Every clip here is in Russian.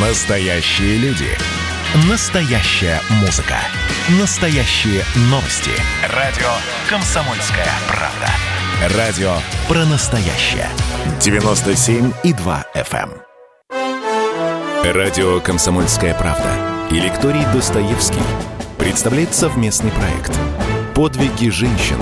Настоящие люди. Настоящая музыка. Настоящие новости. Радио «Комсомольская правда». Радио про настоящее. 97,2 FM. эм. Радио «Комсомольская правда» и лекторий Достоевский представляет совместный проект «Подвиги женщин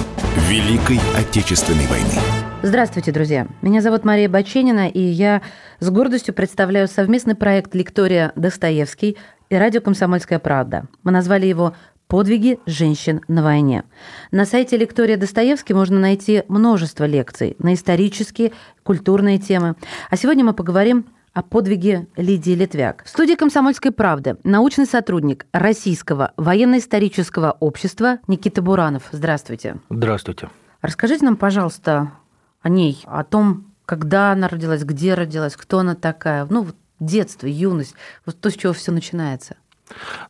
Великой Отечественной войны». Здравствуйте, друзья. Меня зовут Мария Баченина, и я с гордостью представляю совместный проект «Лектория Достоевский» и радио «Комсомольская правда». Мы назвали его «Подвиги женщин на войне». На сайте «Лектория Достоевский» можно найти множество лекций на исторические, культурные темы. А сегодня мы поговорим о подвиге Лидии Литвяк. В студии «Комсомольской правды» научный сотрудник Российского военно-исторического общества Никита Буранов. Здравствуйте. Здравствуйте. Расскажите нам, пожалуйста, о ней, о том, когда она родилась, где родилась, кто она такая, ну, вот детство, юность, вот то, с чего все начинается.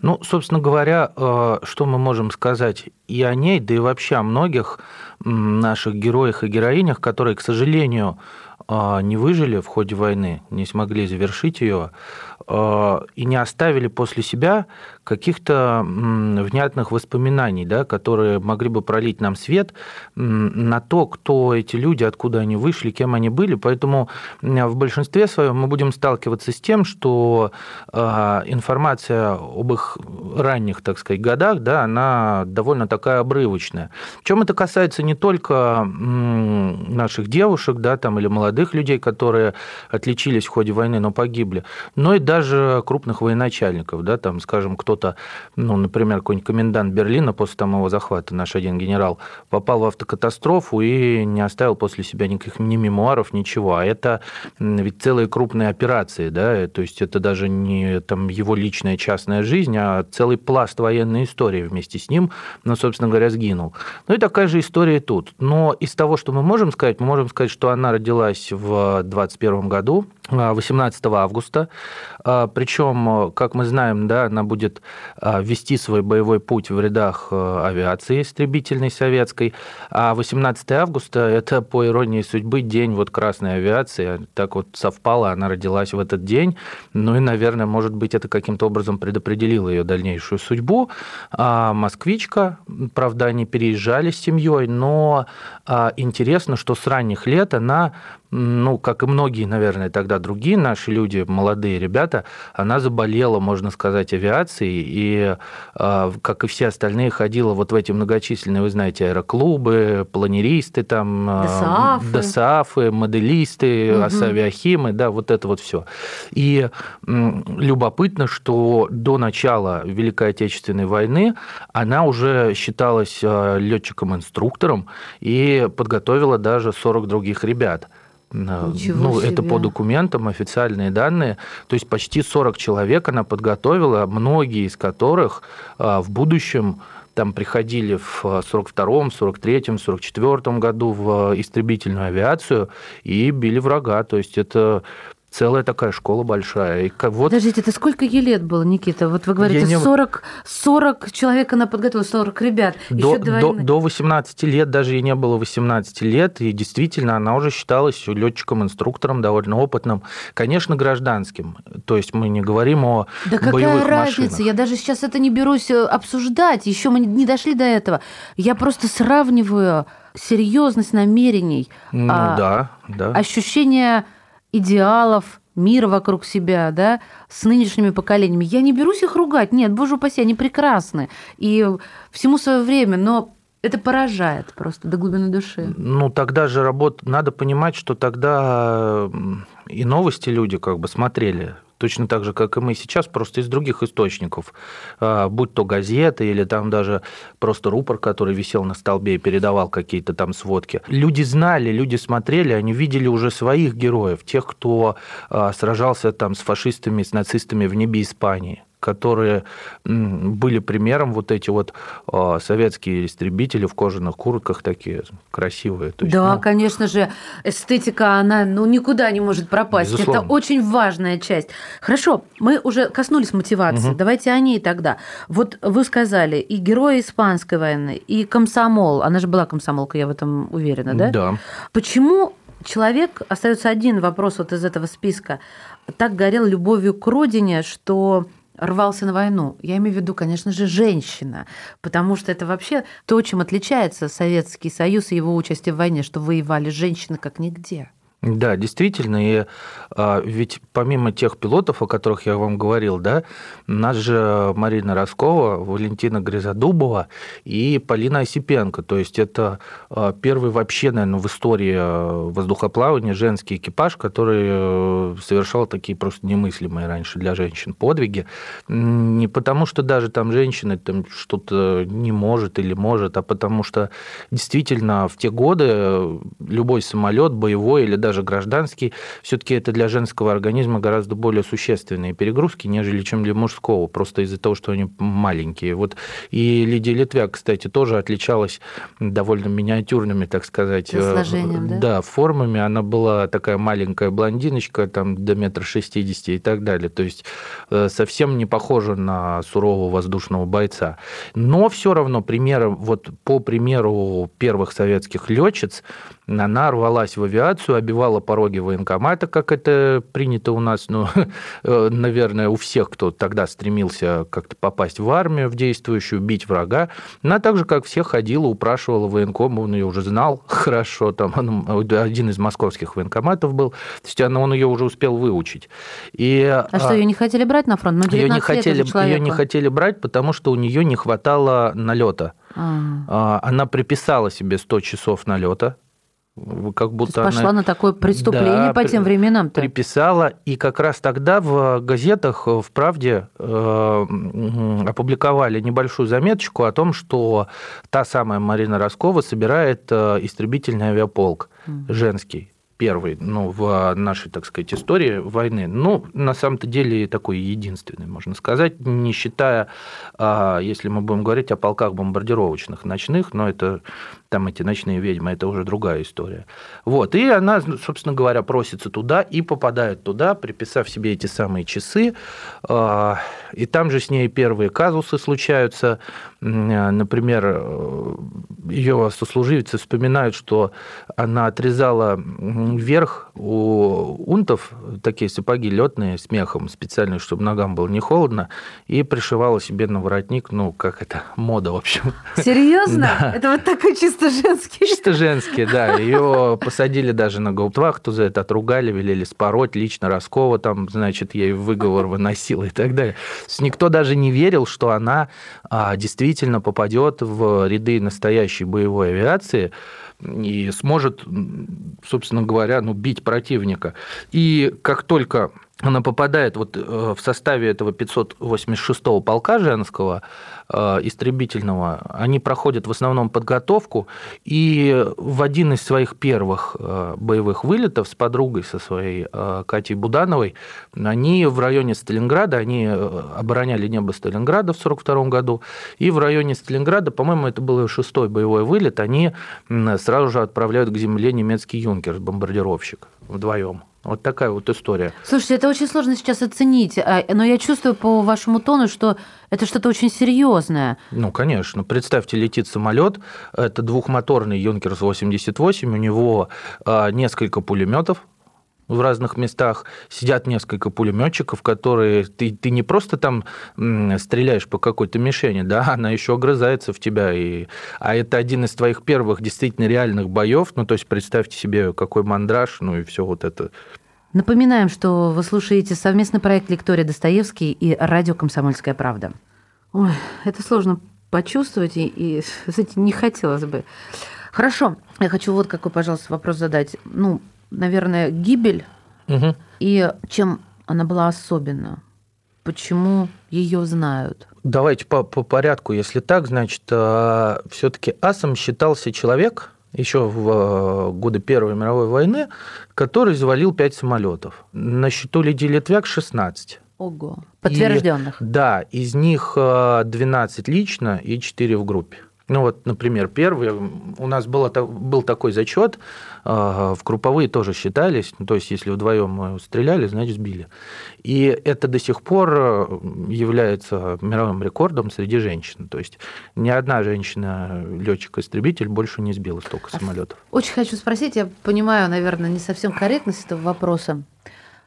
Ну, собственно говоря, э, что мы можем сказать и о ней, да и вообще о многих наших героях и героинях, которые, к сожалению, э, не выжили в ходе войны, не смогли завершить ее и не оставили после себя каких-то внятных воспоминаний, да, которые могли бы пролить нам свет на то, кто эти люди, откуда они вышли, кем они были. Поэтому в большинстве своем мы будем сталкиваться с тем, что а, информация об их ранних, так сказать, годах, да, она довольно такая обрывочная. Причем это касается не только наших девушек, да, там, или молодых людей, которые отличились в ходе войны, но погибли, но и даже крупных военачальников, да, там, скажем, кто кто-то, ну, например, какой-нибудь комендант Берлина после там его захвата, наш один генерал, попал в автокатастрофу и не оставил после себя никаких ни мемуаров, ничего. А это ведь целые крупные операции, да, то есть это даже не там его личная частная жизнь, а целый пласт военной истории вместе с ним, ну, собственно говоря, сгинул. Ну и такая же история тут. Но из того, что мы можем сказать, мы можем сказать, что она родилась в 21 году, 18 августа. А, Причем, как мы знаем, да, она будет а, вести свой боевой путь в рядах а, авиации истребительной советской. А 18 августа – это, по иронии судьбы, день вот красной авиации. Так вот совпало, она родилась в этот день. Ну и, наверное, может быть, это каким-то образом предопределило ее дальнейшую судьбу. А москвичка, правда, они переезжали с семьей, но интересно, что с ранних лет она ну, как и многие, наверное, тогда другие наши люди, молодые ребята, она заболела, можно сказать, авиацией, и, а, как и все остальные, ходила вот в эти многочисленные, вы знаете, аэроклубы, планеристы, там, а, ДСАФы, ДСАФы моделисты, угу. авиахимы, да, вот это вот все. И любопытно, что до начала Великой Отечественной войны она уже считалась а, летчиком-инструктором и подготовила даже 40 других ребят. Ничего ну, себе. это по документам, официальные данные. То есть почти 40 человек она подготовила, многие из которых а, в будущем там приходили в 42-м, 43-м, 44-м году в истребительную авиацию и били врага. То есть это целая такая школа большая. И как, вот... Подождите, это сколько ей лет было, Никита? Вот вы говорите, не... 40, 40 человек она подготовила, 40 ребят. До, до, до 18 лет, даже ей не было 18 лет, и действительно она уже считалась летчиком-инструктором довольно опытным. Конечно, гражданским. То есть мы не говорим о да боевых какая разница? машинах. Я даже сейчас это не берусь э, обсуждать. Еще мы не дошли до этого. Я просто сравниваю серьезность намерений. Ну а, да, да. Ощущение идеалов, мира вокруг себя, да, с нынешними поколениями. Я не берусь их ругать, нет, боже упаси, они прекрасны. И всему свое время, но это поражает просто до глубины души. Ну, тогда же работа... Надо понимать, что тогда и новости люди как бы смотрели точно так же, как и мы сейчас, просто из других источников, а, будь то газеты или там даже просто рупор, который висел на столбе и передавал какие-то там сводки. Люди знали, люди смотрели, они видели уже своих героев, тех, кто а, сражался там с фашистами, с нацистами в небе Испании которые были примером вот эти вот а, советские истребители в кожаных куртках такие красивые. То есть, да, ну... конечно же, эстетика, она ну, никуда не может пропасть. Безусловно. Это очень важная часть. Хорошо, мы уже коснулись мотивации. Угу. Давайте о ней тогда. Вот вы сказали, и герои Испанской войны, и комсомол, она же была комсомолка, я в этом уверена, да? Да. Почему человек, остается один вопрос вот из этого списка, так горел любовью к родине, что рвался на войну. Я имею в виду, конечно же, женщина, потому что это вообще то, чем отличается Советский Союз и его участие в войне, что воевали женщины как нигде. Да, действительно, и а, ведь помимо тех пилотов, о которых я вам говорил, да, нас же Марина Роскова, Валентина Гризодубова и Полина Осипенко, то есть это а, первый вообще, наверное, в истории а, воздухоплавания женский экипаж, который э, совершал такие просто немыслимые раньше для женщин подвиги, не потому что даже там женщина там что-то не может или может, а потому что действительно в те годы любой самолет боевой или даже гражданский, все-таки это для женского организма гораздо более существенные перегрузки, нежели чем для мужского, просто из-за того, что они маленькие. Вот и Лидия Литвяк, кстати, тоже отличалась довольно миниатюрными, так сказать, э, Сложением, да? да, формами. Она была такая маленькая блондиночка, там до метра шестидесяти и так далее. То есть э, совсем не похожа на сурового воздушного бойца. Но все равно примеры, вот по примеру первых советских летчиц, она рвалась в авиацию, обивала пороги военкомата, как это принято у нас, ну, наверное, у всех, кто тогда стремился как-то попасть в армию, в действующую, бить врага. Она так же, как все, ходила, упрашивала военком, он ее уже знал хорошо, там один из московских военкоматов был, то есть он ее уже успел выучить. И, а что, ее не хотели брать на фронт? Ну, ее не хотели, ее не хотели брать, потому что у нее не хватало налета. А. Она приписала себе 100 часов налета, как будто пошла она... на такое преступление да, по тем временам. -то. Приписала, и как раз тогда в газетах, в «Правде» э, опубликовали небольшую заметочку о том, что та самая Марина Роскова собирает э, истребительный авиаполк женский первый ну, в нашей, так сказать, истории войны. Ну, на самом-то деле такой единственный, можно сказать, не считая, а, если мы будем говорить о полках бомбардировочных ночных, но это там эти ночные ведьмы, это уже другая история. Вот, и она, собственно говоря, просится туда и попадает туда, приписав себе эти самые часы, а, и там же с ней первые казусы случаются, например, э, ее сослуживцы вспоминают, что она отрезала вверх у унтов такие сапоги летные с мехом специально, чтобы ногам было не холодно, и пришивала себе на воротник, ну, как это, мода, в общем. Серьезно? Да. Это вот такой чисто женский? Чисто женский, да. Ее посадили даже на гауптвахту за это, отругали, велели спороть, лично Роскова там, значит, ей выговор выносила и так далее. Никто даже не верил, что она а, действительно попадет в ряды настоящей боевой авиации, и сможет, собственно говоря, ну, бить противника. И как только она попадает вот э, в составе этого 586-го полка женского э, истребительного, они проходят в основном подготовку, и в один из своих первых э, боевых вылетов с подругой, со своей Катей Будановой, они в районе Сталинграда, они обороняли небо Сталинграда в 1942 году, и в районе Сталинграда, по-моему, это был шестой боевой вылет, они сразу же отправляют к земле немецкий юнкер, бомбардировщик вдвоем. Вот такая вот история. Слушайте, это очень сложно сейчас оценить, а, но я чувствую по вашему тону, что это что-то очень серьезное. Ну, конечно. Представьте, летит самолет, это двухмоторный Юнкерс 88, у него а, несколько пулеметов, в разных местах сидят несколько пулеметчиков, которые ты, ты не просто там стреляешь по какой-то мишени, да, она еще огрызается в тебя. И, а это один из твоих первых действительно реальных боев. Ну, то есть представьте себе, какой мандраж, ну и все вот это. Напоминаем, что вы слушаете совместный проект Лектория Достоевский и радио «Комсомольская правда». Ой, это сложно почувствовать, и, и кстати, не хотелось бы. Хорошо, я хочу вот какой, пожалуйста, вопрос задать. Ну, наверное, гибель угу. и чем она была особенна? Почему ее знают? Давайте по, по порядку. Если так, значит, э, все-таки асом считался человек еще в э, годы Первой мировой войны, который завалил пять самолетов. На счету Лидии Литвяк 16. Ого. Подтвержденных. И, да, из них 12 э, лично и 4 в группе. Ну вот, например, первый, у нас было, был такой зачет, а, в групповые тоже считались, ну, то есть если вдвоем мы стреляли, значит сбили. И это до сих пор э, является мировым рекордом среди женщин. То есть ни одна женщина, летчик-истребитель, больше не сбила столько самолетов. Очень хочу спросить, я понимаю, наверное, не совсем корректность этого вопроса.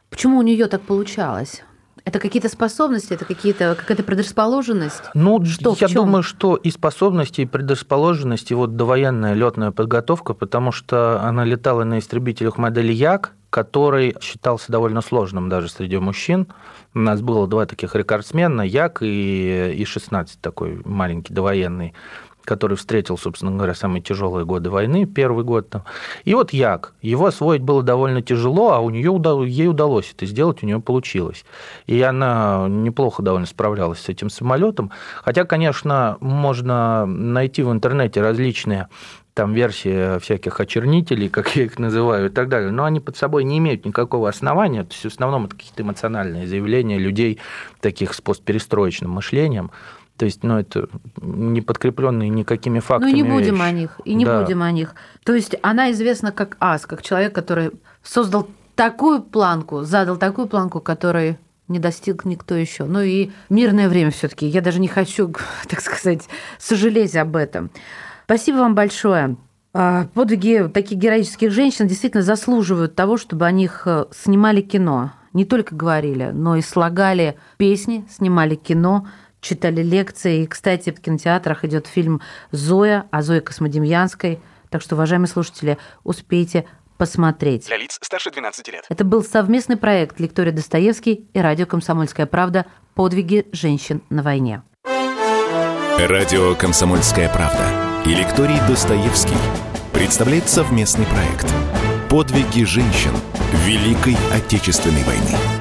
Почему у нее так получалось? Это какие-то способности, это какие-то какая-то предрасположенность? Ну, что, я думаю, что и способности, и предрасположенность, и вот довоенная летная подготовка, потому что она летала на истребителях модели Як, который считался довольно сложным даже среди мужчин. У нас было два таких рекордсмена, Як и, и 16 такой маленький довоенный который встретил, собственно говоря, самые тяжелые годы войны, первый год там. И вот Як, его освоить было довольно тяжело, а у нее ей удалось это сделать, у нее получилось. И она неплохо довольно справлялась с этим самолетом. Хотя, конечно, можно найти в интернете различные там версии всяких очернителей, как я их называю, и так далее, но они под собой не имеют никакого основания, то есть в основном это какие-то эмоциональные заявления людей, таких с постперестроечным мышлением, то есть, ну, это не подкрепленные никакими фактами. Ну, не будем вещи. о них, и не да. будем о них. То есть, она известна как ас, как человек, который создал такую планку, задал такую планку, которой не достиг никто еще. Ну и мирное время все-таки. Я даже не хочу, так сказать, сожалеть об этом. Спасибо вам большое. А, подвиги таких героических женщин действительно заслуживают того, чтобы о них э, снимали кино. Не только говорили, но и слагали песни, снимали кино, читали лекции. И, кстати, в кинотеатрах идет фильм «Зоя» о Зое Космодемьянской. Так что, уважаемые слушатели, успейте посмотреть. Для лиц старше 12 лет. Это был совместный проект Виктория Достоевский и радио «Комсомольская правда. Подвиги женщин на войне». Радио «Комсомольская правда» и Викторий Достоевский представляет совместный проект «Подвиги женщин Великой Отечественной войны».